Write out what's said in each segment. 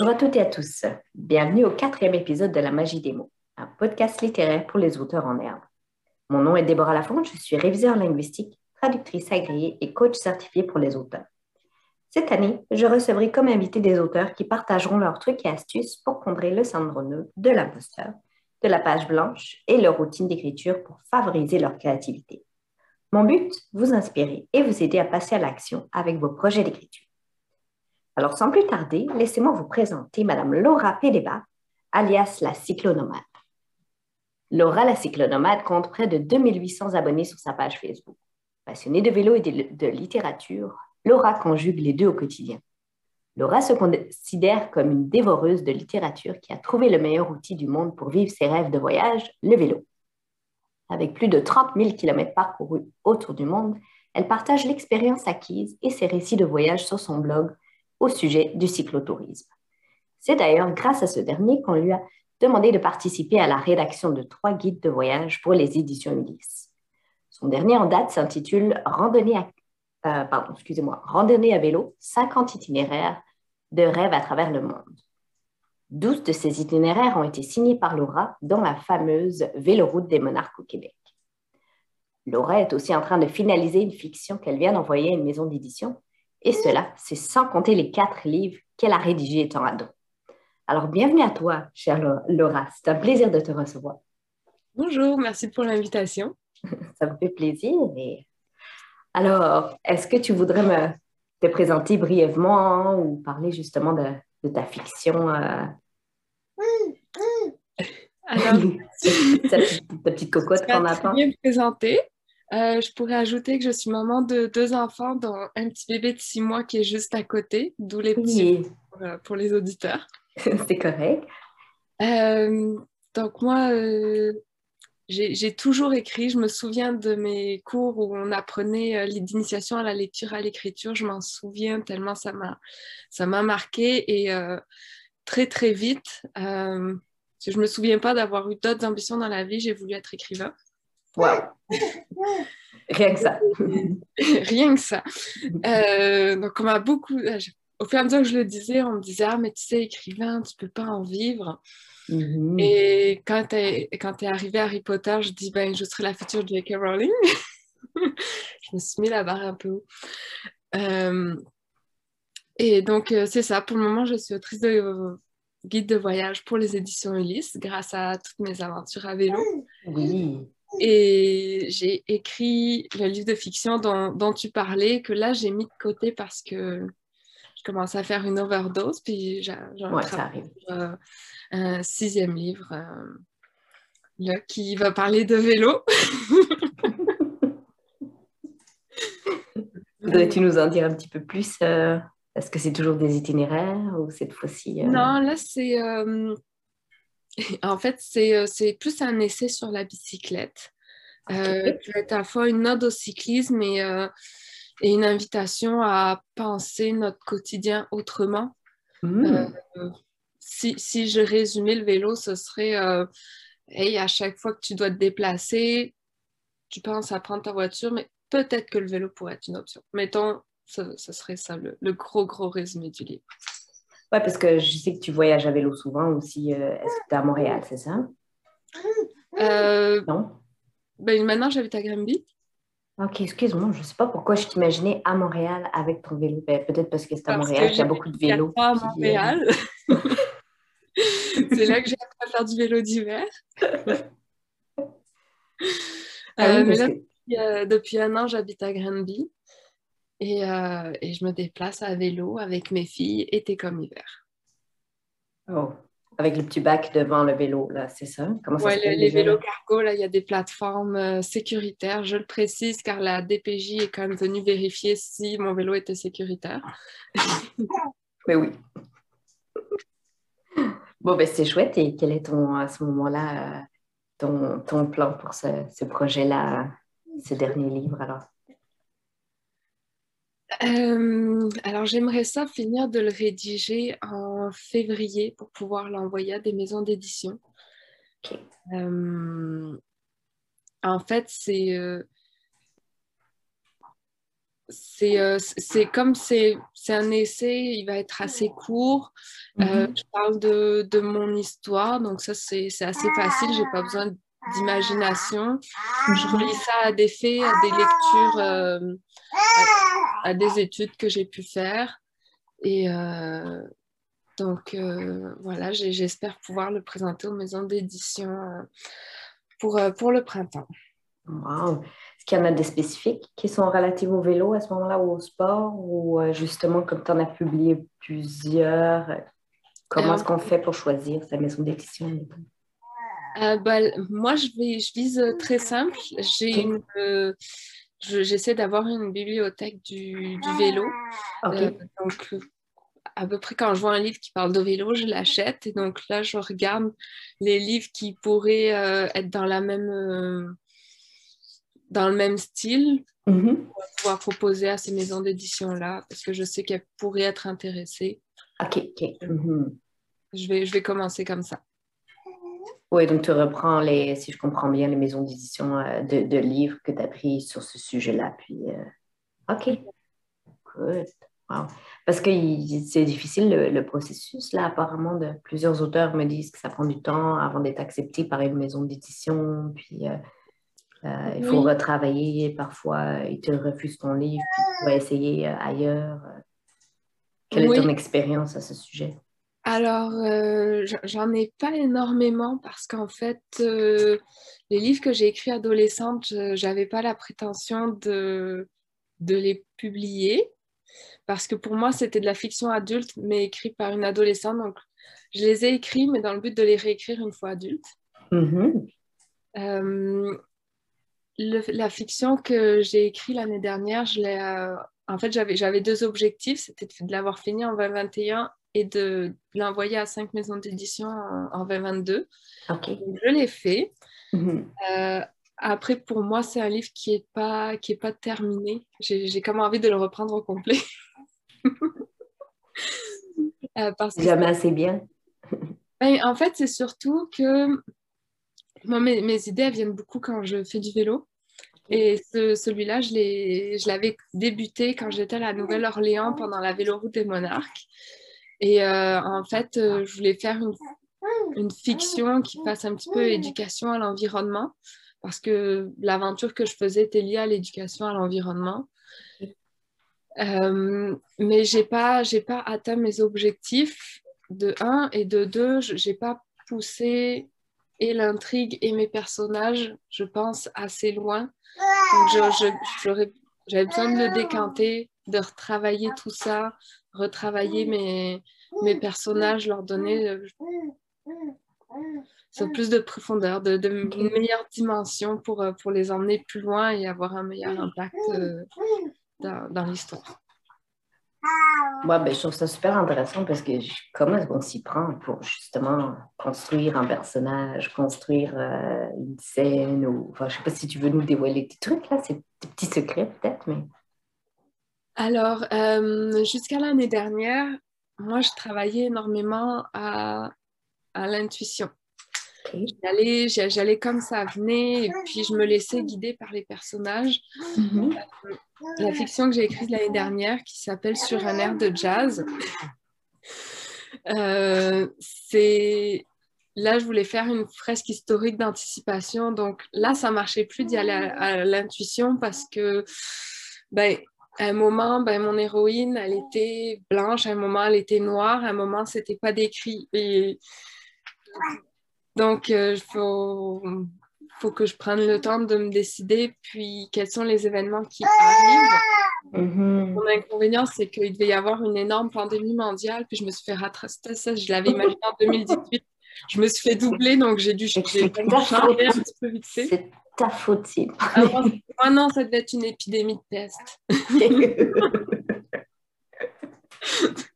Bonjour à toutes et à tous. Bienvenue au quatrième épisode de La Magie des mots, un podcast littéraire pour les auteurs en herbe. Mon nom est Déborah Lafont, je suis réviseur linguistique, traductrice agréée et coach certifié pour les auteurs. Cette année, je recevrai comme invité des auteurs qui partageront leurs trucs et astuces pour combler le syndrome de l'imposteur, de la page blanche et leur routine d'écriture pour favoriser leur créativité. Mon but, vous inspirer et vous aider à passer à l'action avec vos projets d'écriture. Alors, sans plus tarder, laissez-moi vous présenter Madame Laura Pédéba, alias la cyclonomade. Laura la cyclonomade compte près de 2800 abonnés sur sa page Facebook. Passionnée de vélo et de littérature, Laura conjugue les deux au quotidien. Laura se considère comme une dévoreuse de littérature qui a trouvé le meilleur outil du monde pour vivre ses rêves de voyage, le vélo. Avec plus de 30 000 km parcourus autour du monde, elle partage l'expérience acquise et ses récits de voyage sur son blog au sujet du cyclotourisme. C'est d'ailleurs grâce à ce dernier qu'on lui a demandé de participer à la rédaction de trois guides de voyage pour les éditions Ulysse. Son dernier en date s'intitule Randonnée à, euh, à vélo, 50 itinéraires de rêve à travers le monde. Douze de ces itinéraires ont été signés par Laura, dont la fameuse Véloroute des monarques au Québec. Laura est aussi en train de finaliser une fiction qu'elle vient d'envoyer à une maison d'édition et cela, c'est sans compter les quatre livres qu'elle a rédigés étant ado. Alors, bienvenue à toi, chère Laura. C'est un plaisir de te recevoir. Bonjour, merci pour l'invitation. Ça me fait plaisir. Alors, est-ce que tu voudrais me te présenter brièvement ou parler justement de, ta fiction? Euh? Alors, ta, petite cocotte qu'on attend. bien me présenter. Euh, je pourrais ajouter que je suis maman de deux enfants, dont un petit bébé de six mois qui est juste à côté, d'où les petits pour, les auditeurs. C'est correct. Euh, donc moi, euh, j'ai toujours écrit. Je me souviens de mes cours où on apprenait l'initiation à la lecture, à l'écriture. Je m'en souviens tellement ça m'a ça m'a marqué et très très vite. je me souviens pas d'avoir eu d'autres ambitions dans la vie. J'ai voulu être écrivain. Wow. Rien que ça. Rien que ça. Euh, donc, on m'a beaucoup. Euh, au fur et à mesure que je le disais, on me disait Ah, mais tu sais, écrivain, tu peux pas en vivre. Mm-hmm. Et quand tu es, es arrivé à Harry Potter, je dis ben, Je serai la future J.K. Rowling. je me suis mis la barre un peu haut. Euh, et donc, c'est ça. Pour le moment, je suis autrice de guide de voyage pour les éditions Ulysse grâce à toutes mes aventures à vélo. Oui. Et j'ai écrit le livre de fiction dont, tu parlais, que là, j'ai mis de côté parce que je commence à faire une overdose, puis j'ai euh, un sixième livre euh, qui va parler de vélo. Voudrais-tu nous en dire un petit peu plus euh, Est-ce que c'est toujours des itinéraires ou cette fois-ci Non, là, c'est en fait, euh, c'est plus un essai sur la bicyclette. Euh, qui être à la fois une ode au cyclisme et, euh, et, une invitation à penser notre quotidien autrement. Mmh. si, si, je résumais le vélo, ce serait hey, à chaque fois que tu dois te déplacer, tu penses à prendre ta voiture, mais peut-être que le vélo pourrait être une option. Mettons, ce, ce serait ça le gros, gros résumé du livre. Oui, parce que je sais que tu voyages à vélo souvent aussi. Euh, est-ce que tu es à Montréal, c'est ça? Euh, non? Ben, maintenant, j'habite à Granby. Ok, excuse-moi, je ne sais pas pourquoi je t'imaginais à Montréal avec ton vélo. Ben, peut-être parce que c'est à Montréal qu'il y a beaucoup de vélos. à Montréal. Euh, c'est là que j'ai appris à faire du vélo d'hiver. Ah depuis, un an, j'habite à Granby. Euh, et, je me déplace à vélo avec mes filles été comme hiver. Oh, avec le petit bac devant le vélo, là, c'est ça? Comment ça les, les vélos cargo, là, il y a des plateformes euh, sécuritaires. Je le précise car la DPJ est quand même venue vérifier si mon vélo était sécuritaire. Mais oui. Bon, ben c'est chouette. Et quel est ton, à ce moment-là, ton, ton, plan pour ce, ce projet-là, ce dernier livre, alors? Euh, alors, j'aimerais ça finir de le rédiger en février pour pouvoir l'envoyer à des maisons d'édition. Euh, en fait, c'est. Euh, c'est comme c'est un essai, il va être assez court. Mhm. je parle de, de, mon histoire, donc ça c'est assez facile, j'ai pas besoin d'imagination. Je relis ça à des faits, à des lectures, à, des études que j'ai pu faire. Et donc voilà, j'espère pouvoir le présenter aux maisons d'édition pour, pour le printemps. Wow. Est-ce qu'il y en a des spécifiques qui sont relatifs au vélo à ce moment-là ou au sport? Ou euh, justement comme tu en as publié plusieurs, comment est-ce qu'on fait pour choisir sa maison d'édition? Euh, bah, moi, je, vais, je vise très simple. J'ai euh, j'essaie d'avoir une bibliothèque du, du vélo. donc, à peu près quand je vois un livre qui parle de vélo, je l'achète. Et donc là, je regarde les livres qui pourraient être dans la même dans le même style mm-hmm. pour pouvoir proposer à ces maisons d'édition-là, parce que je sais qu'elles pourraient être intéressées. OK, OK. Mm-hmm. je, vais, je vais commencer comme ça. Oui, donc tu reprends, les, si je comprends bien, les maisons d'édition euh, de, livres que tu as pris sur ce sujet-là. Puis, euh, OK. Good. Wow. Parce que c'est difficile le, processus, là, apparemment, de plusieurs auteurs me disent que ça prend du temps avant d'être accepté par une maison d'édition. Puis, euh, il faut retravailler, parfois ils te refusent ton livre, puis tu vas essayer ailleurs. Quelle est ton expérience à ce sujet? Alors, euh, j'en ai pas énormément parce qu'en fait, les livres que j'ai écrits adolescente, je n'avais pas la prétention de, de les publier parce que pour moi, c'était de la fiction adulte, mais écrite par une adolescente. Donc, je les ai écrits, mais dans le but de les réécrire une fois adulte. Mm-hmm la fiction que j'ai écrite l'année dernière, je l'ai, euh, en fait, j'avais deux objectifs. C'était de l'avoir fini en 2021 et de l'envoyer à cinq maisons d'édition en, 2022. je l'ai fait. Mm-hmm. Euh, après, pour moi, c'est un livre qui n'est pas, qui est pas terminé. J'ai comme envie de le reprendre au complet. euh, Jamais assez bien. Ben, en fait, c'est surtout que moi, mes, mes, idées, elles viennent beaucoup quand je fais du vélo. Et celui-là, je l'avais débuté quand j'étais à la Nouvelle-Orléans pendant la véloroute des monarques. Et euh, en fait, euh, je voulais faire une, fiction qui fasse un petit peu éducation à l'environnement, parce que l'aventure que je faisais était liée à l'éducation à l'environnement. Euh, mais je n'ai pas, pas atteint mes objectifs de un, et de deux, je n'ai pas poussé et l'intrigue et mes personnages, je pense, assez loin. Donc, j'avais besoin de le décanter, de retravailler tout ça, retravailler mes, mes personnages, leur donner euh, plus de profondeur, de, de une meilleure dimension pour, euh, pour les emmener plus loin et avoir un meilleur impact euh, dans, dans l'histoire. Ouais, ben, je trouve ça super intéressant parce que comment est-ce qu'on s'y prend pour justement construire un personnage, construire une scène ou enfin je sais pas si tu veux nous dévoiler des trucs là, des petits secrets peut-être, mais. Alors, euh, jusqu'à l'année dernière, moi je travaillais énormément à, à l'intuition. J'allais, j'allais comme ça venait et puis je me laissais guider par les personnages. Mm-hmm. Euh, la fiction que j'ai écrite l'année dernière qui s'appelle Sur un air de jazz. Euh, c'est là, je voulais faire une fresque historique d'anticipation. Donc là, ça marchait plus d'y aller à, l'intuition parce que, ben, à un moment, ben, mon héroïne, elle était blanche, à un moment, elle était noire, à un moment, c'était pas décrit. Et donc, il euh, faut, faut que je prenne le temps de me décider, puis quels sont les événements qui arrivent. Mm-hmm. Mon inconvénient, c'est qu'il devait y avoir une énorme pandémie mondiale, puis je me suis fait rattraper ça, je l'avais imaginé en 2018. Je me suis fait doubler, donc j'ai dû changer un petit peu vite fait. C'est ta faute, ah, moi, non, ça devait être une épidémie de peste.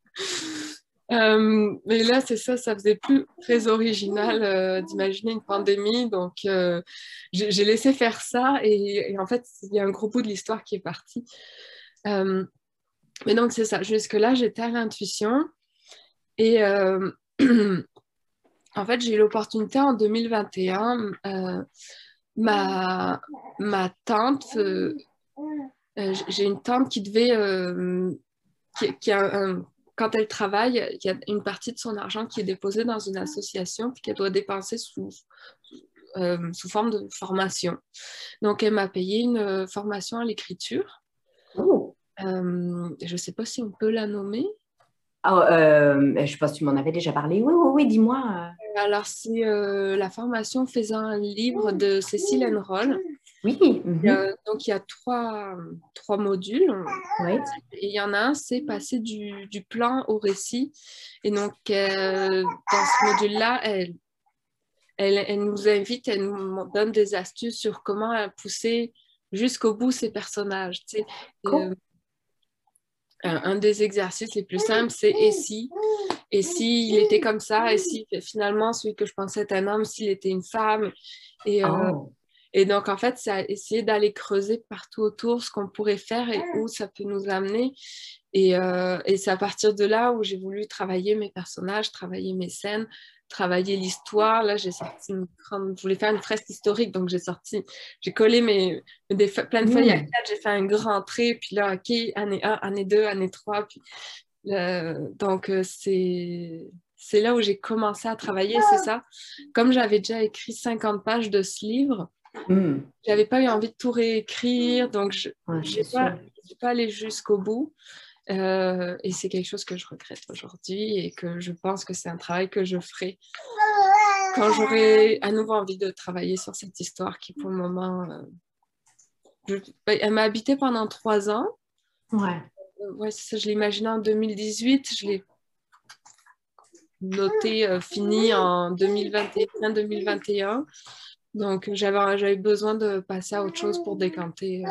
Euh, mais là, c'est ça, ça faisait plus très original euh, d'imaginer une pandémie. Donc, euh, j'ai laissé faire ça et, en fait, il y a un gros bout de l'histoire qui est parti. mais donc, c'est ça. Jusque-là, j'étais à l'intuition. Et en fait, j'ai eu l'opportunité en 2021. Ma, ma tante j'ai une tante qui devait, qui, a quand elle travaille, il y a une partie de son argent qui est déposée dans une association puis qu'elle doit dépenser sous, sous forme de formation. Donc, elle m'a payé une formation à l'écriture. Oh. je ne sais pas si on peut la nommer. Ah, euh, je pense que tu m'en avais déjà parlé. Oui, oui, oui, dis-moi. Alors, c'est euh, la formation faisant un livre de Cécile Enroll. Oui. Mhm. donc, il y a trois, trois modules. Oui. Et il y en a un, c'est passer du, du, plan au récit. Et donc, euh, dans ce module-là, elle, elle, elle, nous invite, elle nous donne des astuces sur comment pousser jusqu'au bout ces personnages. Tu sais un des exercices les plus simples, c'est et si? Et si il était comme ça Et si finalement celui que je pensais être un homme, s'il était une femme et, euh, oh. et donc en fait, c'est essayer d'aller creuser partout autour ce qu'on pourrait faire et où ça peut nous amener. Et, euh, et c'est à partir de là où j'ai voulu travailler mes personnages, travailler mes scènes, travailler l'histoire. Là, j'ai sorti une grande... Je voulais faire une fresque historique, donc j'ai sorti... J'ai collé mes... Des plein de feuilles à mmh. quatre, j'ai fait un grand trait, puis là, OK, année 1, année 2, année 3, puis... Donc, euh, c'est... C'est là où j'ai commencé à travailler, c'est ça. Comme j'avais déjà écrit 50 pages de ce livre, mmh. j'avais pas eu envie de tout réécrire, donc je n'ai pas, pas allé jusqu'au bout. Euh, et c'est quelque chose que je regrette aujourd'hui et que je pense que c'est un travail que je ferai quand j'aurai à nouveau envie de travailler sur cette histoire qui, pour le moment, euh, elle m'a habité pendant trois ans. Ouais. Euh, ouais, ça, je l'imaginais en 2018. Je l'ai noté fini en 2021-2021. Donc, j'avais besoin de passer à autre chose pour décanter.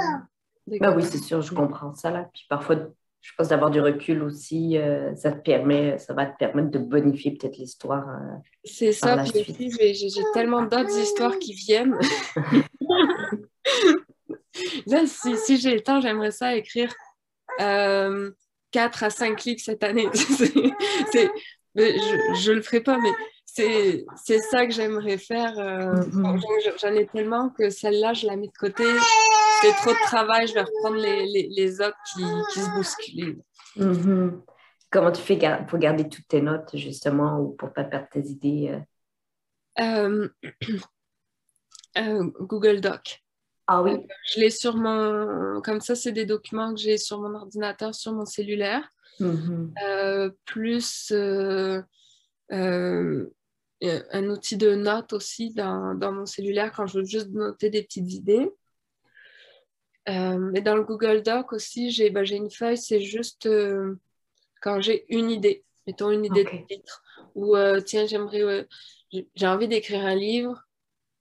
Bah oui, c'est sûr, je comprends ça. Là. Puis parfois, je pense d'avoir du recul aussi, euh, ça te permet, ça va te permettre de bonifier peut-être l'histoire. Euh, c'est ça, puis j'ai tellement d'autres histoires qui viennent. Là, si, si j'ai le temps, j'aimerais ça écrire euh, 4 à 5 livres cette année. je ne le ferai pas, mais c'est ça que j'aimerais faire. Euh, mm-hmm. J'en ai tellement que celle-là, je la mets de côté c'est trop de travail, je vais reprendre les, les, les autres qui, qui, se bousculent. Mm-hmm. Comment tu fais pour garder toutes tes notes, justement, ou pour ne pas perdre tes idées? Euh? Euh, euh, Google Doc. Ah oui. je l'ai sur mon. Comme ça, c'est des documents que j'ai sur mon ordinateur, sur mon cellulaire. Mm-hmm. plus un outil de notes aussi dans, dans, mon cellulaire quand je veux juste noter des petites idées. Euh, et dans le Google Doc aussi, j'ai bah, une feuille, c'est juste euh, quand j'ai une idée, mettons une idée de titre, ou euh, tiens, j'aimerais, j'ai envie d'écrire un livre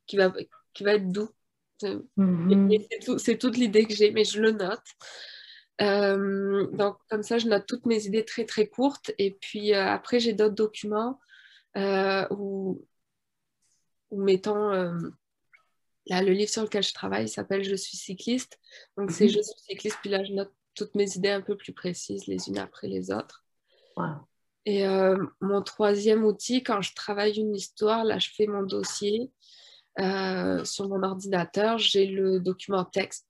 qui va, qui va être doux. Mm-hmm. C'est toute l'idée que j'ai, mais je le note. donc, comme ça, je note toutes mes idées très très courtes. Et puis après, j'ai d'autres documents où, où, mettons, Là, le livre sur lequel je travaille s'appelle Je suis cycliste. Donc, c'est mhm. Je suis cycliste, puis là, je note toutes mes idées un peu plus précises les unes après les autres. Et euh, mon troisième outil, quand je travaille une histoire, là, je fais mon dossier euh, sur mon ordinateur. J'ai le document texte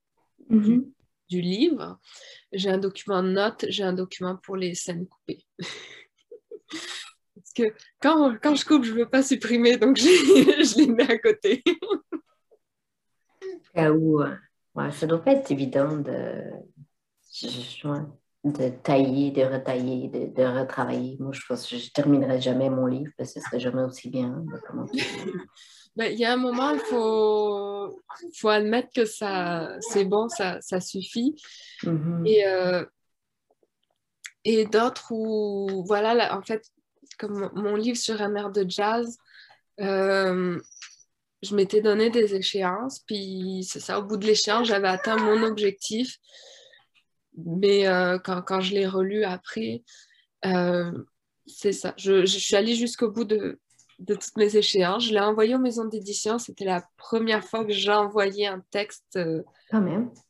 mhm. du, livre. J'ai un document note, j'ai un document pour les scènes coupées. Parce que quand, quand je coupe, je ne veux pas supprimer, donc je, les mets à côté. où, euh, ouais, ça doit pas être évident de, de tailler, de retailler, de, de, retravailler. Moi, je pense que je ne terminerai jamais mon livre parce que ce serait jamais aussi bien. Ben, il y a un moment, il faut, faut admettre que ça, c'est bon, ça, ça suffit. Mm-hmm. Et, euh, et d'autres où, voilà, là, en fait, comme mon livre sur un air de jazz, euh, je m'étais donné des échéances, puis c'est ça, au bout de l'échéance, j'avais atteint mon objectif. Mais euh, quand, quand, je l'ai relu après, c'est ça. Je, je, suis allée jusqu'au bout de, de, toutes mes échéances. Je l'ai envoyé aux maisons d'édition. C'était la première fois que j'ai envoyé un texte euh,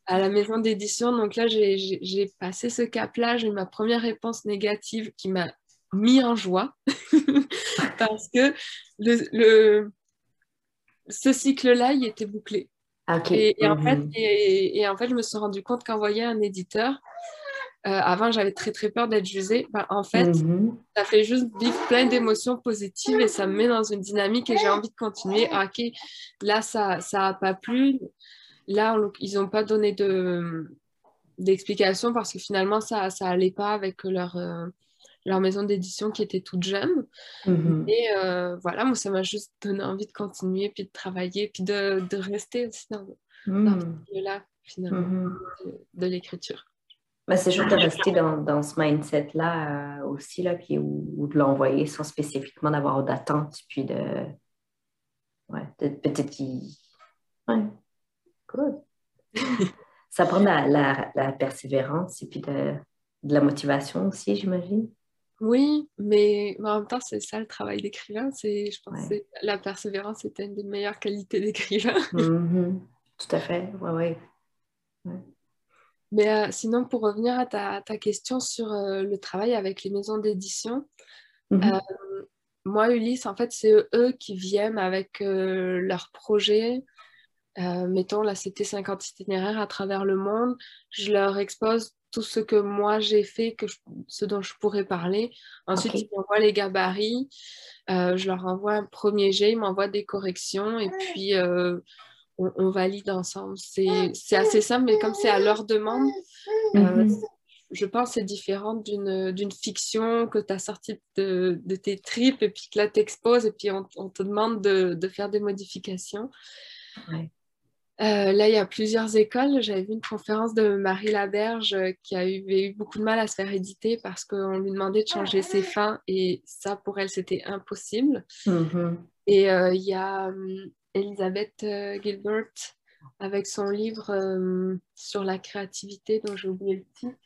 à la maison d'édition. Donc là, j'ai passé ce cap-là. J'ai eu ma première réponse négative qui m'a mis en joie parce que le, le ce cycle-là, il était bouclé. OK. Et, et en fait, Mhm. et, et en fait, je me suis rendu compte qu'envoyer un éditeur, avant, j'avais très très peur d'être jugée. Ben, en fait, Mhm. ça fait juste vivre plein d'émotions positives et ça me met dans une dynamique et j'ai envie de continuer. Ah, ok, là, ça ça a pas plu. Là, on- ils n'ont pas donné de d'explication parce que finalement, ça ça allait pas avec leur, euh, leur maison d'édition qui était toute jeune. Mhm. Et euh, voilà, moi, ça m'a juste donné envie de continuer, puis de travailler, puis de, de rester aussi dans, dans ce Mhm. milieu-là, finalement, Mhm. de, de l'écriture. Ben, c'est juste de rester dans, dans ce mindset-là euh, aussi, là, puis, ou, ou de l'envoyer sans spécifiquement d'avoir d'attente, puis de. Ouais, peut-être qu'il. Ouais, good. Ça prend la, la, la persévérance et puis de, de la motivation aussi, j'imagine. Oui, mais, en même temps, c'est ça le travail d'écrivain. C'est, je pense Ouais. que la persévérance est une des meilleures qualités d'écrivain. Mhm. Tout à fait, ouais, ouais. Mais euh, sinon, pour revenir à ta, ta question sur euh, le travail avec les maisons d'édition, Mhm. Euh, moi, Ulysse, en fait, c'est eux qui viennent avec leurs projets. Mettons, là, c'était 50 itinéraires à travers le monde. Je leur expose tout ce que moi j'ai fait, que je- ce dont je pourrais parler. Ensuite, ils m'envoient les gabarits. Je leur envoie un premier jet, ils m'envoient des corrections et puis euh, on, on valide ensemble. C'est assez simple, mais comme c'est à leur demande, euh, Mhm. je pense que c'est différent d'une fiction que tu as sortie de, de tes tripes et puis que là t'exposes et puis on, on te demande de, de faire des modifications. Ouais. Euh, là, il y a plusieurs écoles. J'avais vu une conférence de Marie Laberge euh, qui a eu, avait eu beaucoup de mal à se faire éditer parce qu'on lui demandait de changer ses fins et ça, pour elle, c'était impossible. Mhm. Et euh, il y a hum, Elisabeth euh, Gilbert avec son livre euh, sur la créativité, dont j'ai oublié le titre.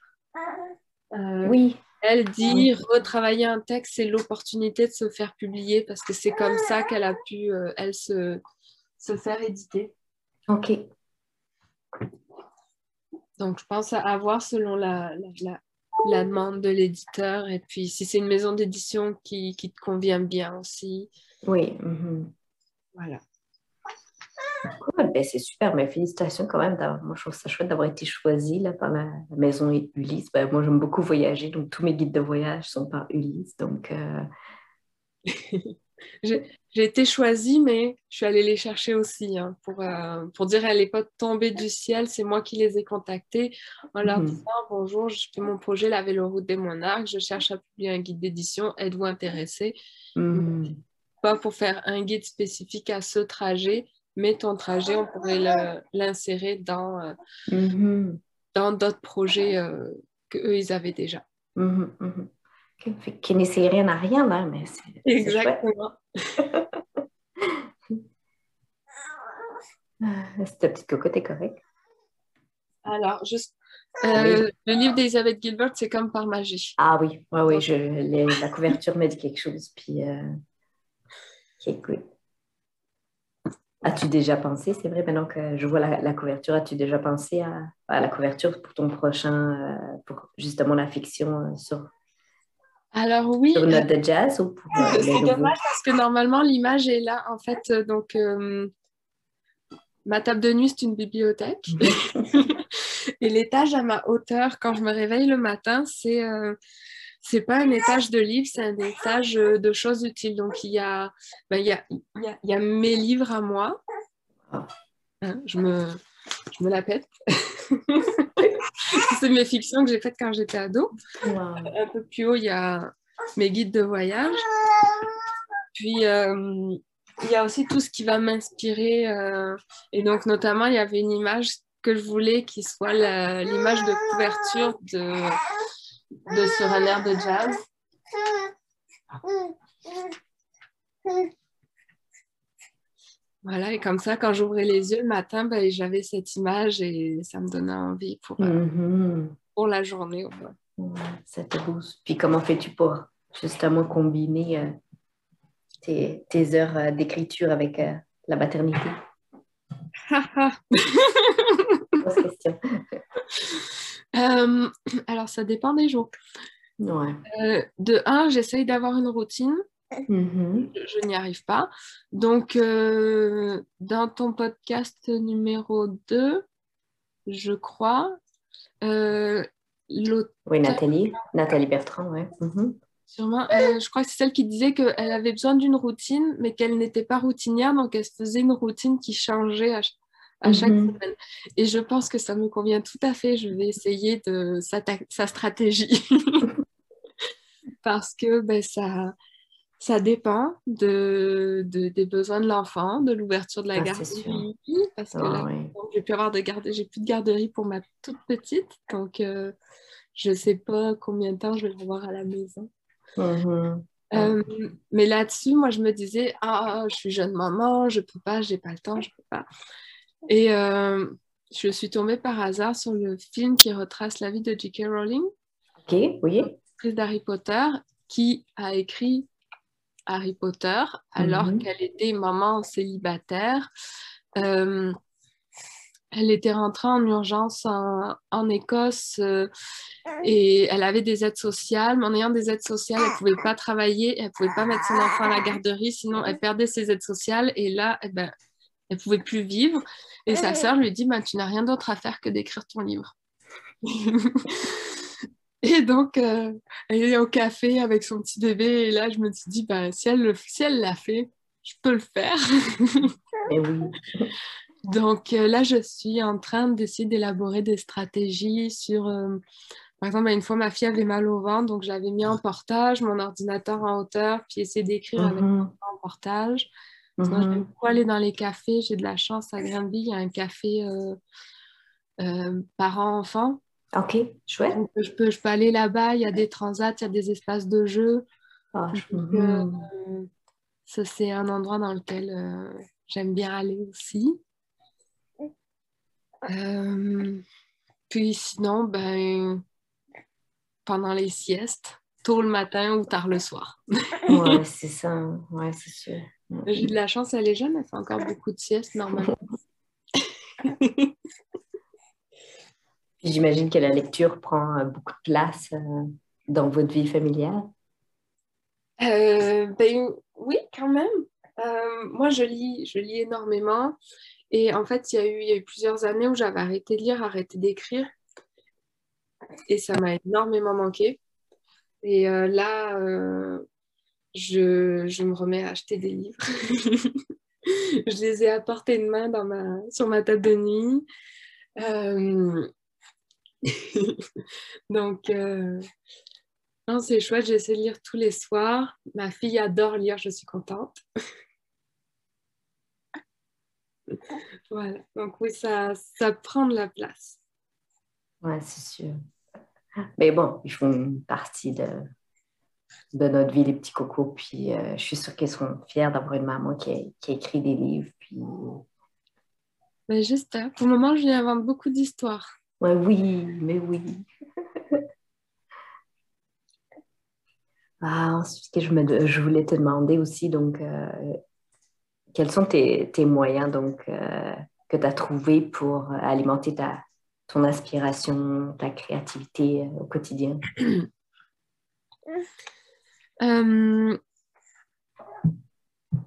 Euh, Oui, Elle dit retravailler un texte, c'est l'opportunité de se faire publier parce que c'est comme ça qu'elle a pu, euh, elle, se, se faire éditer. ok. Donc, je pense à avoir selon la, la, la- la demande de l'éditeur et puis si c'est une maison d'édition qui, qui te convient bien aussi. Oui. mhm. Voilà. Cool, ben, c'est super, mais félicitations quand même. Moi, je trouve ça chouette d'avoir été choisie là, par la, maison Ulysse. Ben, moi, j'aime beaucoup voyager, donc tous mes guides de voyage sont par Ulysse. Donc, euh, J'ai été choisie, mais je suis allée les chercher aussi hein, pour, euh, pour dire elle n'est pas tombée du ciel, c'est moi qui les ai contactés en leur Mhm. disant bonjour, je fais mon projet La Véloroute des Monarques, je cherche à publier un guide d'édition, êtes-vous intéressé mhm. Pas pour faire un guide spécifique à ce trajet, mais ton trajet, on pourrait l'insérer dans dans d'autres projets euh, qu'eux, ils avaient déjà. Ok, Fait qu'ils n'essayent rien à rien, là, mais c'est. Exactement. Ah, Ta petite cocotte est correcte. Alors, juste, euh, le livre d'Elisabeth Gilbert, c'est comme par magie. Ah oui, ouais, oui, je, les- la couverture me dit quelque chose. Puis, euh, ok, good. As-tu déjà pensé, c'est vrai, maintenant que je vois la, la couverture, as-tu déjà pensé à, à la couverture pour ton prochain, euh, pour justement la fiction euh, sur, Alors oui, sur une euh, note de jazz ou pour c'est dommage parce que normalement, l'image est là. En fait, donc, euh, ma table de nuit, c'est une bibliothèque. Et l'étage à ma hauteur, quand je me réveille le matin, c'est euh, c'est pas un étage de livres, c'est un étage euh, de choses utiles. Donc, il y a, ben, il y a, il y a, il y a mes livres à moi. Hein, je, me, je me la pète. c'est mes fictions que j'ai faites quand j'étais ado. Wow. Un peu plus haut, il y a mes guides de voyage. Puis, euh, il y a aussi tout ce qui va m'inspirer. euh, et donc, notamment, il y avait une image que je voulais qui soit l'image de couverture de, de sur un air de jazz. Voilà, et comme ça, quand j'ouvrais les yeux le matin, ben, j'avais cette image et ça me donnait envie pour, euh, Mhm. pour la journée. au moins. Ouais, te booste. Puis comment fais-tu pour justement combiner euh, tes, tes heures euh, d'écriture avec la maternité? Grosse question. Euh, alors, ça dépend des jours. Ouais. Euh, de un, j'essaye d'avoir une routine. Mhm. Je, n'y arrive pas. Donc, euh, dans ton podcast numéro 2, je crois, Oui, Nathalie, Nathalie Bertrand, oui. Mhm. Sûrement, euh, je crois que c'est celle qui disait qu'elle avait besoin d'une routine, mais qu'elle n'était pas routinière, donc elle faisait une routine qui changeait à, chaque mhm. semaine. Et je pense que ça me convient tout à fait. Je vais essayer de sa, sa stratégie. Parce que ben, ça, ça dépend de, des besoins de l'enfant, de l'ouverture de la ah, garderie. Parce que là, j'ai pu avoir de garde... j'ai plus de garderie pour ma toute petite, donc euh, je ne sais pas combien de temps je vais revoir à la maison. Mm-hmm. Euh, mais là-dessus, moi, je me disais, ah, je suis jeune maman, je peux pas, j'ai pas le temps, je peux pas. Et euh, je suis tombée par hasard sur le film qui retrace la vie de J.K. Rowling. Ok, oui. d'Harry Potter, qui a écrit Harry Potter alors mhm. qu'elle était maman célibataire. Euh, elle était rentrée en urgence en, Écosse euh, et elle avait des aides sociales. Mais en ayant des aides sociales, elle ne pouvait pas travailler, elle ne pouvait pas mettre son enfant à la garderie, sinon elle perdait ses aides sociales. Et là, eh ben, elle ne pouvait plus vivre. Et sa sœur lui dit bah, Tu n'as rien d'autre à faire que d'écrire ton livre. Et donc, euh, elle est au café avec son petit bébé. Et là, je me suis dit, bah, si elle si l'a fait, je peux le faire. oui. Donc euh, là, je suis en train d'essayer d'élaborer des stratégies sur... Euh, par exemple, une fois, ma fille avait mal au ventre, donc j'avais mis en portage mon ordinateur en hauteur, puis essayer d'écrire avec mhm. mon en portage. Sinon, je vais mhm. aller dans les cafés. J'ai de la chance à Granby, il y a un café parents-enfants. Ok, chouette. je, peux, je peux aller là-bas, il y a des transats, il y a des espaces de jeu. Ah, euh, ça, c'est un endroit dans lequel euh, j'aime bien aller aussi. Euh, puis sinon, ben, pendant les siestes, tôt le matin ou tard le soir. ouais, c'est ça. Ouais, c'est sûr. J'ai de la chance, elle est jeune, elle fait encore beaucoup de siestes normalement. J'imagine que la lecture prend euh, beaucoup de place euh, dans votre vie familiale. Euh, ben, oui, quand même. moi, je lis, je lis énormément. Et en fait, il y, a eu, il y a eu plusieurs années où j'avais arrêté de lire, arrêté d'écrire. Et ça m'a énormément manqué. Et là, je, me remets à acheter des livres. je les ai à portée de main dans ma, sur ma table de nuit. Donc, euh, c'est chouette, j'essaie de lire tous les soirs. Ma fille adore lire, je suis contente. voilà, donc oui, ça, ça prend de la place. Ouais, c'est sûr. Mais bon, ils font partie de, de notre vie, les petits cocos. Puis euh, je suis sûre qu'ils seront fiers d'avoir une maman qui a, qui a, écrit des livres. Puis... Mais juste, pour le moment, je lui invente beaucoup d'histoires. Ouais, oui, mais oui. ah, ensuite, je, me, je voulais te demander aussi, donc, euh, quels sont tes, tes moyens donc, euh, que tu as trouvés pour alimenter ta, ton inspiration, ta créativité euh, au quotidien?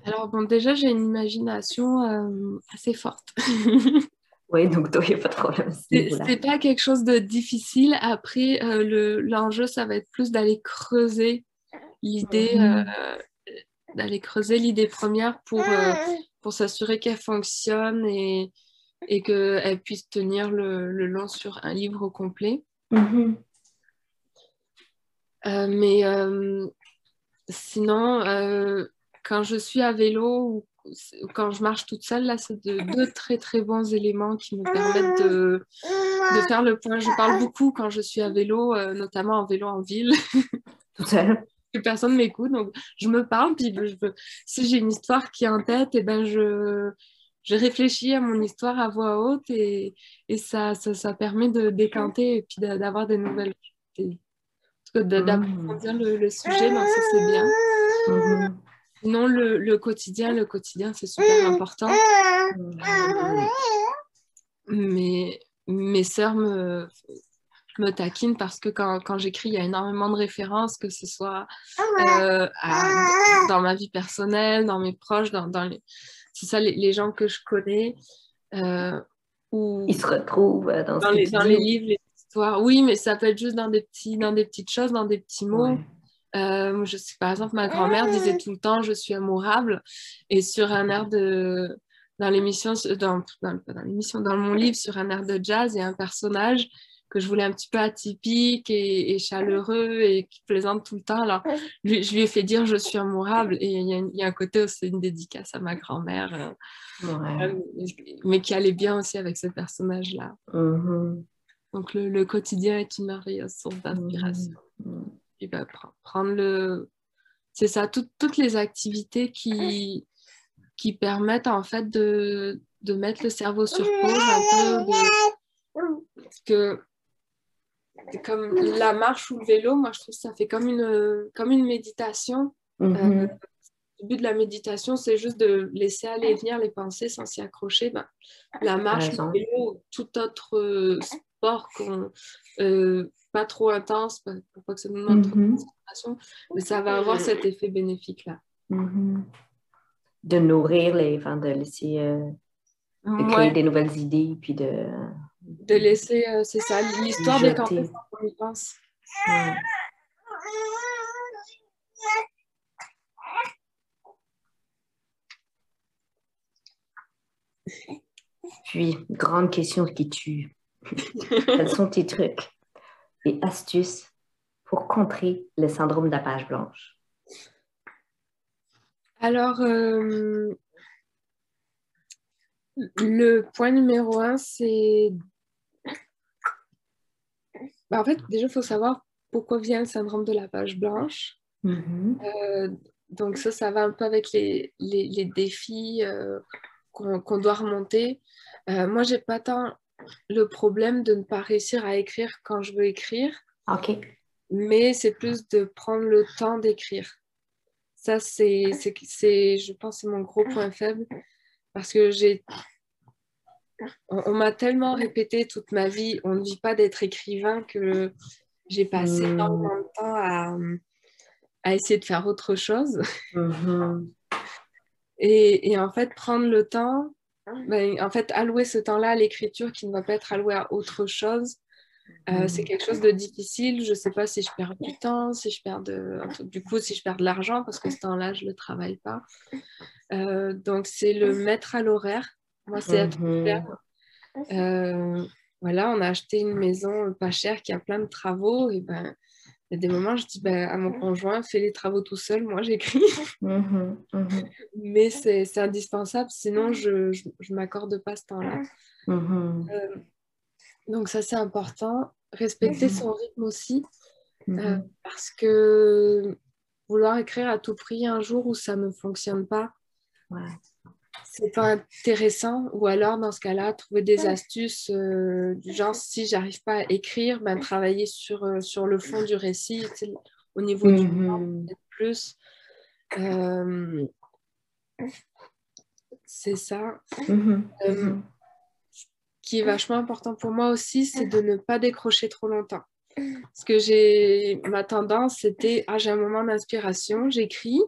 alors, bon, déjà, j'ai une imagination assez forte. Oui, donc il n'y a pas de problème. C'est pas quelque chose de difficile. Après, euh, l'enjeu, ça va être plus d'aller creuser l'idée, mhm. euh, d'aller creuser l'idée première pour, euh, pour s'assurer qu'elle fonctionne et, et qu'elle puisse tenir le, le, long sur un livre complet. Mhm. mais sinon, quand je suis à vélo ou quand je marche toute seule, là, c'est de, deux très très bons éléments qui me permettent de, de, faire le point. Je parle beaucoup quand je suis à vélo, euh, notamment en vélo en ville. Que personne m'écoute, donc je me parle. Puis je, si j'ai une histoire qui est en tête, et eh ben je, je réfléchis à mon histoire à voix haute et, et ça, ça, ça, permet de décanter et puis d'avoir des nouvelles. D'approfondir le, le, sujet, donc ça c'est bien. Mm-hmm. Sinon, le, quotidien, le quotidien, c'est super important. Mais mes sœurs me... me taquine parce que quand, quand j'écris, il y a énormément de références, que ce soit euh, dans ma vie personnelle, dans mes proches, dans, dans les, c'est ça, les, les, gens que je connais. Euh, ou Ils se retrouvent euh, dans, dans, les, dans les, livres, les histoires. Oui, mais ça peut être juste dans des, petits, dans des petites choses, dans des petits mots. Euh, je sais, par exemple, ma grand-mère disait tout le temps je suis amourable et sur un air de dans l'émission dans, dans, dans l'émission dans mon livre sur un air de jazz il y a un personnage que je voulais un petit peu atypique et, et chaleureux et qui plaisante tout le temps alors lui, je lui ai fait dire je suis amourable et il y, a, il y a un côté aussi une dédicace à ma grand-mère euh, ouais. mais qui allait bien aussi avec ce personnage là mm-hmm. Donc le, le, quotidien est une merveilleuse source d'inspiration mm-hmm puis bah, prendre le. C'est ça, tout, toutes les activités qui, qui permettent en fait de, de mettre le cerveau sur pause un peu. De... Parce que comme la marche ou le vélo, moi je trouve que ça fait comme une, comme une méditation. Mm -hmm. euh, le but de la méditation, c'est juste de laisser aller venir les pensées sans s'y accrocher. Ben, la marche, le vélo, tout autre sport euh, pas trop intense pour pas que ça nous demande trop de mhm. concentration, mais ça va avoir cet effet bénéfique-là. Mm-hmm. De nourrir les, enfin, de laisser, euh, de créer ouais. des nouvelles idées, puis de... De laisser, euh, c'est ça, l'histoire des campagnes qu'on y pense. Ouais. Puis, grande question qui tue. Quels sont tes trucs et astuces pour contrer le syndrome de la page blanche? Alors, euh, le point numéro un, c'est... Bah, en fait, déjà, il faut savoir pourquoi vient le syndrome de la page blanche. Mm -hmm. euh, donc ça, ça va un peu avec les, les, les défis euh, qu'on qu doit remonter. Euh, moi, j'ai pas tant le problème de ne pas réussir à écrire quand je veux écrire. Ok. Mais c'est plus de prendre le temps d'écrire. Ça, c'est, je pense, c'est mon gros point faible parce que j'ai, on, on m'a tellement répété toute ma vie, on ne vit pas d'être écrivain que j'ai passé mmh. énormément de temps à, à, essayer de faire autre chose. Mmh. Et, et, en fait, prendre le temps ben, en fait, allouer ce temps-là à l'écriture qui ne va pas être alloué à autre chose, euh, c'est quelque chose de difficile. Je ne sais pas si je perds du temps, si je perds de... du coup, si je perds de l'argent, parce que ce temps-là, je ne le travaille pas. Euh, donc, c'est le mettre à l'horaire. Moi, c'est être clair. Euh, voilà, on a acheté une maison pas chère qui a plein de travaux. Et ben, il y a des moments, je dis ben, à mon conjoint, fais les travaux tout seul, moi j'écris. Mmh, mmh. Mais c'est indispensable, sinon je ne m'accorde pas ce temps-là. Mmh. Euh, donc ça c'est important. Respecter son rythme aussi, euh, parce que vouloir écrire à tout prix un jour où ça ne fonctionne pas, ouais c'est pas intéressant ou alors dans ce cas-là trouver des astuces euh, du genre si j'arrive pas à écrire ben travailler sur, euh, sur le fond du récit au niveau mm -hmm. du temps mm-hmm. plus. Euh, c'est ça. Mm -hmm. ce qui est vachement important pour moi aussi c'est de ne pas décrocher trop longtemps. Parce que j'ai ma tendance c'était ah j'ai un moment d'inspiration j'écris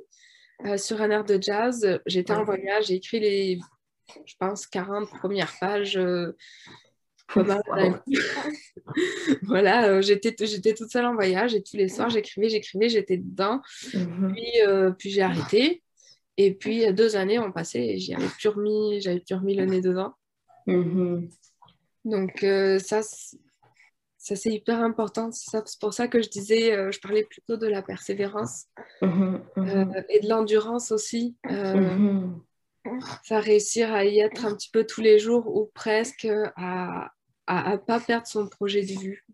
euh, sur un air de jazz. J'étais en voyage, j'ai écrit les, je pense, 40 premières pages. Euh, voilà, euh, j'étais, j'étais toute seule en voyage et tous les soirs, j'écrivais, j'écrivais, j'étais dedans. Mm-hmm. Puis, puis j'ai arrêté. Et puis, deux années ont passé et j'y avais plus remis, j'avais plus remis le nez dedans. Mm-hmm. Donc, ça, ça, c'est hyper important. C'est pour ça que je disais, euh, je parlais plutôt de la persévérance mmh, mmh. Euh, et de l'endurance aussi. Euh, mmh. Ça réussir à y être un petit peu tous les jours ou presque, à ne pas perdre son projet de vue.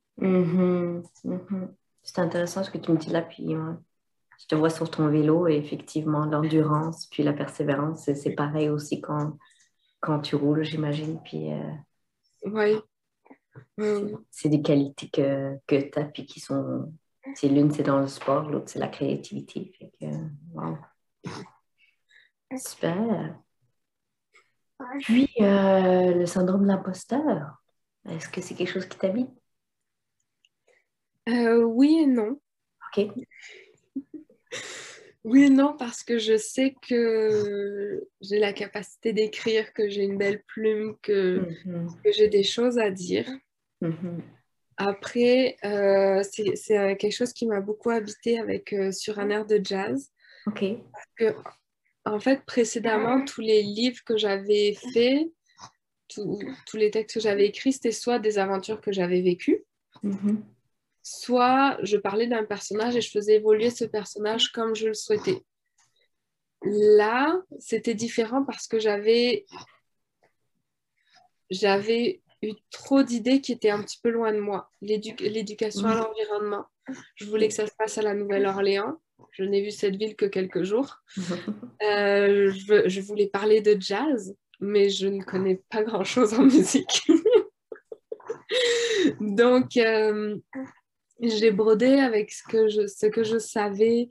C'est intéressant ce que tu me dis là. Puis, je te vois sur ton vélo et effectivement, l'endurance, puis la persévérance, c'est pareil aussi quand, quand tu roules, j'imagine. Puis, Oui. C'est des qualités que, que tu as, puis qui sont. C'est l'une, c'est dans le sport, l'autre, c'est la créativité. Fait que, wow. Super. Puis, euh, le syndrome de l'imposteur, est-ce que c'est quelque chose qui t'habite? Oui et non. Ok. Oui et non, parce que je sais que j'ai la capacité d'écrire, que j'ai une belle plume, que, Mhm. que j'ai des choses à dire. Mhm. Après, euh, c'est euh, quelque chose qui m'a beaucoup habité avec euh, sur un air de jazz. Ok. Que, en fait, précédemment, tous les livres que j'avais faits, tous les textes que j'avais écrits, c'était soit des aventures que j'avais vécues, Mhm. soit je parlais d'un personnage et je faisais évoluer ce personnage comme je le souhaitais. Là, c'était différent parce que j'avais j'avais eu trop d'idées qui étaient un petit peu loin de moi. L'édu- L'éducation à l'environnement. Je voulais que ça se passe à la Nouvelle-Orléans. Je n'ai vu cette ville que quelques jours. Euh, je, je voulais parler de jazz, mais je ne connais pas grand-chose en musique. Donc, euh, j'ai brodé avec ce que je, ce que je savais.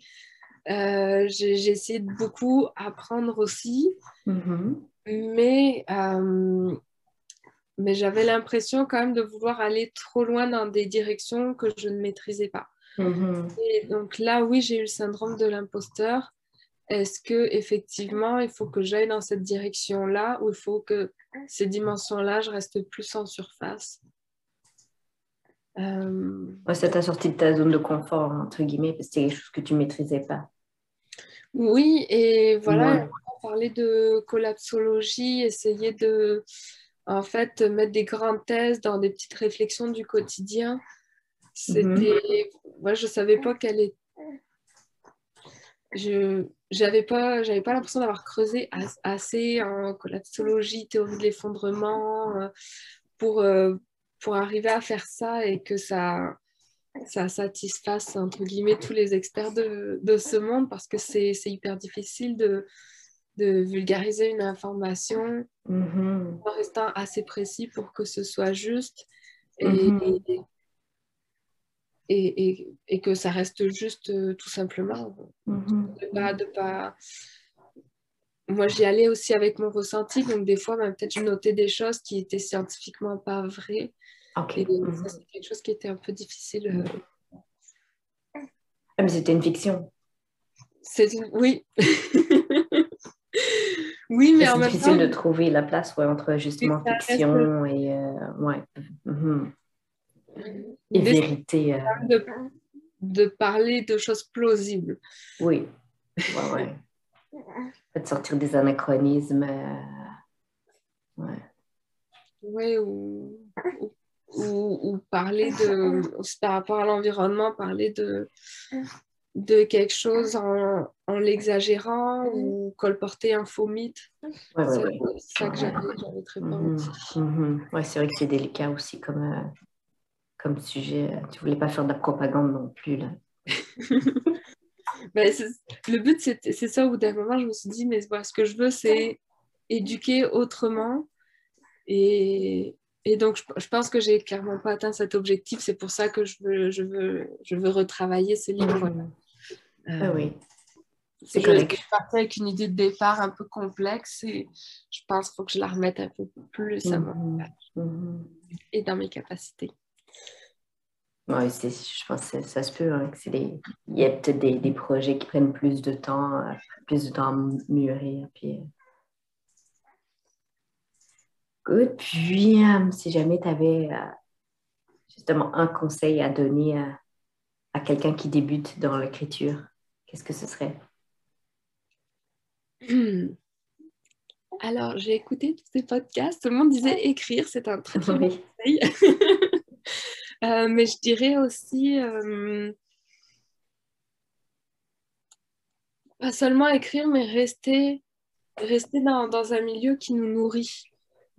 Euh, j'ai essayé de beaucoup apprendre aussi, Mhm. mais, euh, mais j'avais l'impression quand même de vouloir aller trop loin dans des directions que je ne maîtrisais pas. Mhm. Et donc là, oui, j'ai eu le syndrome de l'imposteur. Est-ce que effectivement, il faut que j'aille dans cette direction-là ou il faut que ces dimensions-là, je reste plus en surface? Euh, Ouais, ça t'a sorti de ta zone de confort, entre guillemets, parce que c'était quelque chose que tu maîtrisais pas. Oui, et voilà, Ouais. on parlait de collapsologie, essayer de, en fait, mettre des grandes thèses dans des petites réflexions du quotidien. C'était, moi, je savais pas quelle est. Je j'avais pas, j'avais pas l'impression d'avoir creusé as- assez en collapsologie, théorie de l'effondrement, euh, pour, euh, pour arriver à faire ça et que ça, ça satisfasse, entre guillemets, tous les experts de, de ce monde parce que c'est hyper difficile de, de vulgariser une information Mhm. en restant assez précis pour que ce soit juste et, Mhm. et, et- que ça reste juste euh, tout simplement. Mhm. De pas, de pas... Moi, j'y allais aussi avec mon ressenti, donc des fois, ben, peut-être je notais des choses qui étaient scientifiquement pas vraies. Ok. Et ça, c'est quelque chose qui était un peu difficile. euh, Ah, mais c'était une fiction. C'est une- Oui. oui, mais en C'est même difficile temps, de trouver la place ouais, entre justement reste- fiction et euh, ouais. Et vérité. euh, de, de parler de choses plausibles. oui. Ouais, ouais. Peut-être sortir des anachronismes. euh, Ouais. Oui, ou, ou, ou- ou parler de, par rapport à l'environnement, parler de, de quelque chose en, en l'exagérant ou colporter un faux mythe. Ouais, C'est ouais. ça que j'avais j'avais très peur aussi. Mhm. Ouais, c'est vrai que c'est délicat aussi comme, euh, comme sujet. Tu voulais pas faire de la propagande non plus, là. Ben, le but, c'est c'est ça, au bout d'un moment, je me suis dit, mais voilà, ce que je veux, c'est éduquer autrement. Et, et donc, je, je pense que j'ai clairement pas atteint cet objectif. C'est pour ça que je veux, je veux, je veux retravailler ce livre. Mhm. Euh, Ah oui. C'est je, correct. je partais avec une idée de départ un peu complexe et je pense qu'il faut que je la remette un peu plus à moi Mhm. Mhm. et dans mes capacités. C'est- je pense que ça se peut. hein, que des... Il y a peut-être des, des projets qui prennent plus de temps, euh, plus de temps à mûrir. Puis, euh. Good. Puis, euh, si jamais tu avais justement un conseil à donner à, à quelqu'un qui débute dans l'écriture, qu'est-ce que ce serait? Hmm. Alors, j'ai écouté tous ces podcasts. Tout le monde disait écrire, c'est un très très bon conseil. Euh, mais je dirais aussi euh, pas seulement écrire, mais rester, rester dans, dans un milieu qui nous nourrit.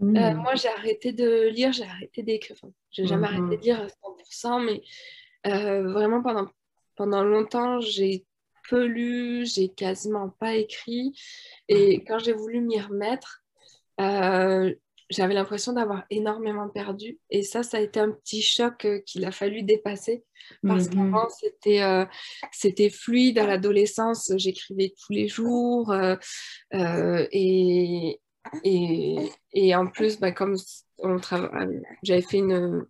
Euh, Mhm. moi, j'ai arrêté de lire, j'ai arrêté d'écrire. Enfin, j'ai jamais Mhm. arrêté de lire à 100%, mais euh, vraiment pendant, pendant longtemps, j'ai peu lu, j'ai quasiment pas écrit. Et quand j'ai voulu m'y remettre, euh, j'avais l'impression d'avoir énormément perdu. Et ça, ça a été un petit choc euh, qu'il a fallu dépasser. Parce Mhm. qu'avant, c'était euh, c'était fluide. À l'adolescence, j'écrivais tous les jours. et, et, et en plus, bah, comme on j'avais fait une,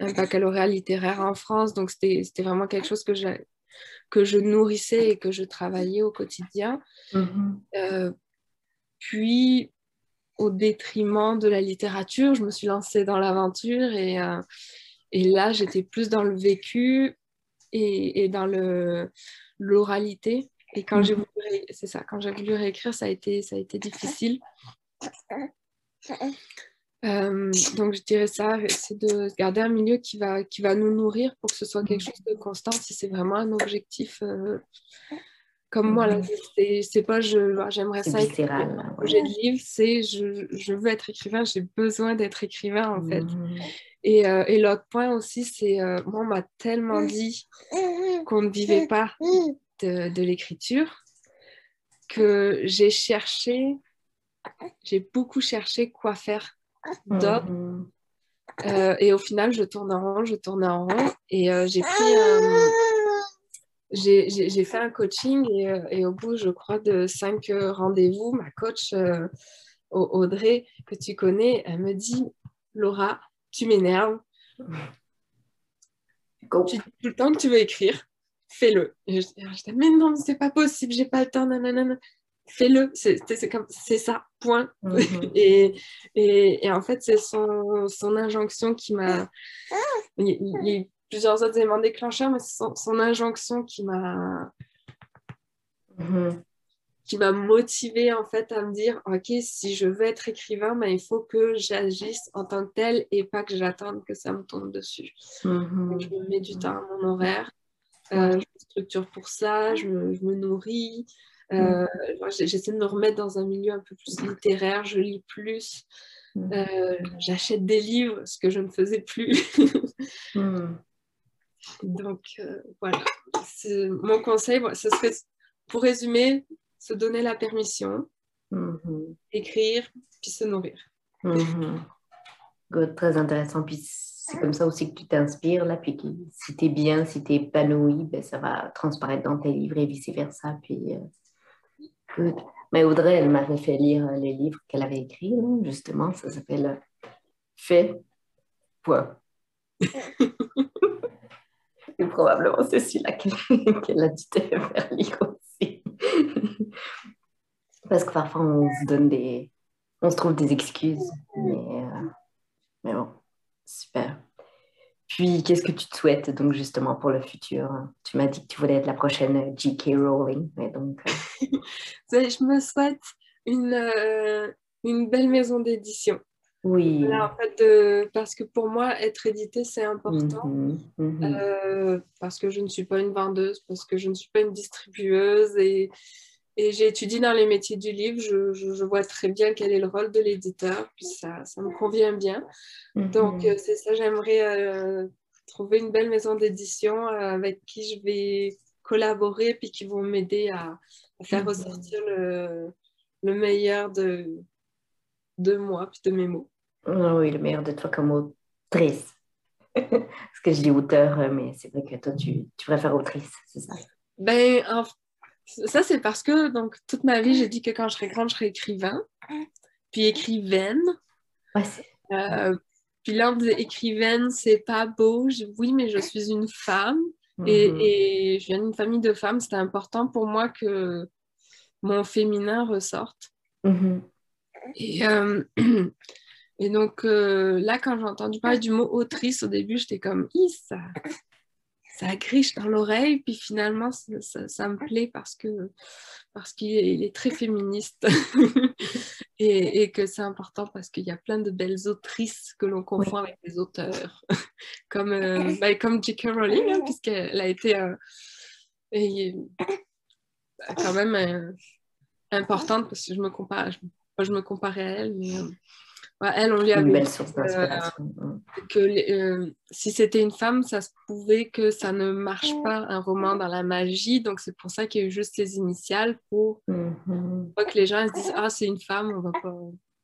un baccalauréat littéraire en France, donc c'était vraiment quelque chose que, que je nourrissais et que je travaillais au quotidien. Mhm. Euh, puis, au détriment de la littérature, je me suis lancée dans l'aventure et, euh, et là, j'étais plus dans le vécu et, et dans l'oralité. Et quand j'ai voulu, c'est ça, quand j'ai voulu réécrire, ça a été, ça a été difficile. Euh, donc je dirais ça, c'est de garder un milieu qui va, qui va nous nourrir pour que ce soit quelque chose de constant si c'est vraiment un objectif euh, comme moi. Là, c'est pas j'aimerais ça écrire un projet de livre, c'est je, je, veux être écrivain, j'ai besoin d'être écrivain en fait. Mhm. Et, euh, et l'autre point aussi, c'est moi on m'a tellement dit qu'on ne vivait pas de, de l'écriture que j'ai cherché, j'ai beaucoup cherché quoi faire d'autre. Mhm. Euh, et au final, je tourne en rond, je tourne en rond. Et euh, j'ai pris J'ai fait un coaching et, euh, et, au bout, je crois, de cinq rendez-vous, ma coach Audrey, que tu connais, elle me dit Laura, tu m'énerves. Tu dis tout le temps que tu veux écrire, fais-le. Et je, dis, mais non, c'est pas possible, j'ai pas le temps, nanana fais-le, c'est ça, point. Mhm. et, et, en fait, c'est son, son, injonction qui m'a. Il, y a plusieurs autres éléments déclencheurs, mais c'est son, injonction qui m'a. Mhm. qui m'a motivée en fait à me dire ok si je veux être écrivain ben, il faut que j'agisse en tant que tel et pas que j'attende que ça me tombe dessus mhm. je me mets du temps à mon horaire euh, je me structure pour ça je je me nourris euh, mm. J'essaie de me remettre dans un milieu un peu plus littéraire, je lis plus, mm. euh, j'achète des livres, ce que je ne faisais plus. Mm. Donc euh, voilà, mon conseil, ce serait pour résumer, se donner la permission, mm-hmm. écrire, puis se nourrir. Mm-hmm. Très intéressant. Puis c'est comme ça aussi que tu t'inspires, là. Puis si tu es bien, si tu es épanoui, ben, ça va transparaître dans tes livres et vice-versa. Puis mais Audrey, elle m'avait fait lire les livres qu'elle avait écrits, justement. Ça s'appelle Fait, point. Et probablement c'est celui-là qu'elle a dû te faire lire aussi. Parce que parfois, on se donne des. On se trouve des excuses. Mais, euh, mais bon, super. Puis, qu'est-ce que tu te souhaites donc justement pour le futur? Tu m'as dit que tu voulais être la prochaine J.K. Rowling, mais donc. Euh, je me souhaite une, euh, une belle maison d'édition. Oui. en fait, parce que pour moi, être édité, c'est important. Mhm, mhm. Euh, parce que je ne suis pas une vendeuse, parce que je ne suis pas une distribueuse et, et j'ai étudié dans les métiers du livre. Je, je, vois très bien quel est le rôle de l'éditeur, puis ça, ça, me convient bien. Donc, mhm. c'est ça, j'aimerais trouver une belle maison d'édition avec qui je vais collaborer, puis qui vont m'aider à, faire mhm. ressortir le, le meilleur de, de moi, puis de mes mots. Ah oui, le meilleur de toi comme autrice. Parce que je dis auteur, euh, mais c'est vrai que toi, tu, tu préfères autrice, c'est ça? Ben, ça, c'est parce que donc, toute ma vie, j'ai dit que quand je serais grande, je serais écrivain, puis écrivaine. Ouais, euh, puis là, on disait écrivaine, c'est pas beau. oui, mais je suis une femme. Et, mhm. et, je viens d'une famille de femmes. C'était important pour moi que mon féminin ressorte. Mhm. Et, euh, et, donc euh, là, quand j'ai entendu parler du mot autrice, au début, j'étais comme, ça, ça griche dans l'oreille. Puis finalement, ça, ça, me plaît parce que parce qu'il est, très féministe et, et, que c'est important parce qu'il y a plein de belles autrices que l'on confond avec des auteurs, comme, euh, bah, comme J.K. Rowling, hein, puisqu'elle a été euh, et, quand même euh, importante parce que je me compare, je, je me comparais à elle, mais elle, on lui a une belle source d'inspiration. que si c'était une femme, ça se pouvait que ça ne marche pas un roman dans la magie. Donc c'est pour ça qu'il y a eu juste les initiales pour mm-hmm. pas que les gens se disent ah c'est une femme, on va pas,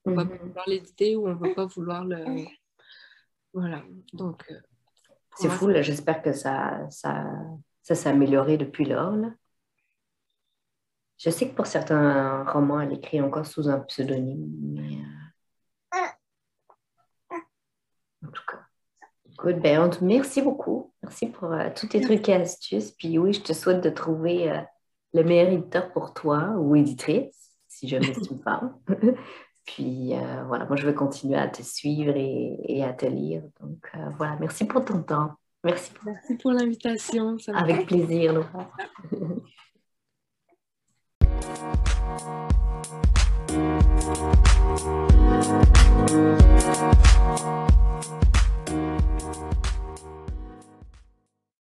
on va pas mm-hmm. vouloir l'éditer ou on va pas vouloir le voilà. Donc c'est fou là. J'espère que ça ça ça s'est amélioré depuis lors là. Je sais que pour certains romans, elle écrit encore sous un pseudonyme, mais Ben, on te merci beaucoup. Merci pour euh, tous tes trucs et astuces. Puis oui, je te souhaite de trouver euh, le meilleur éditeur pour toi ou éditrice, si jamais tu me parles. Puis euh, voilà, moi, je vais continuer à te suivre et, à te lire. Donc voilà, merci pour ton temps. Merci pour, merci pour l'invitation. Avec plaisir, Laura.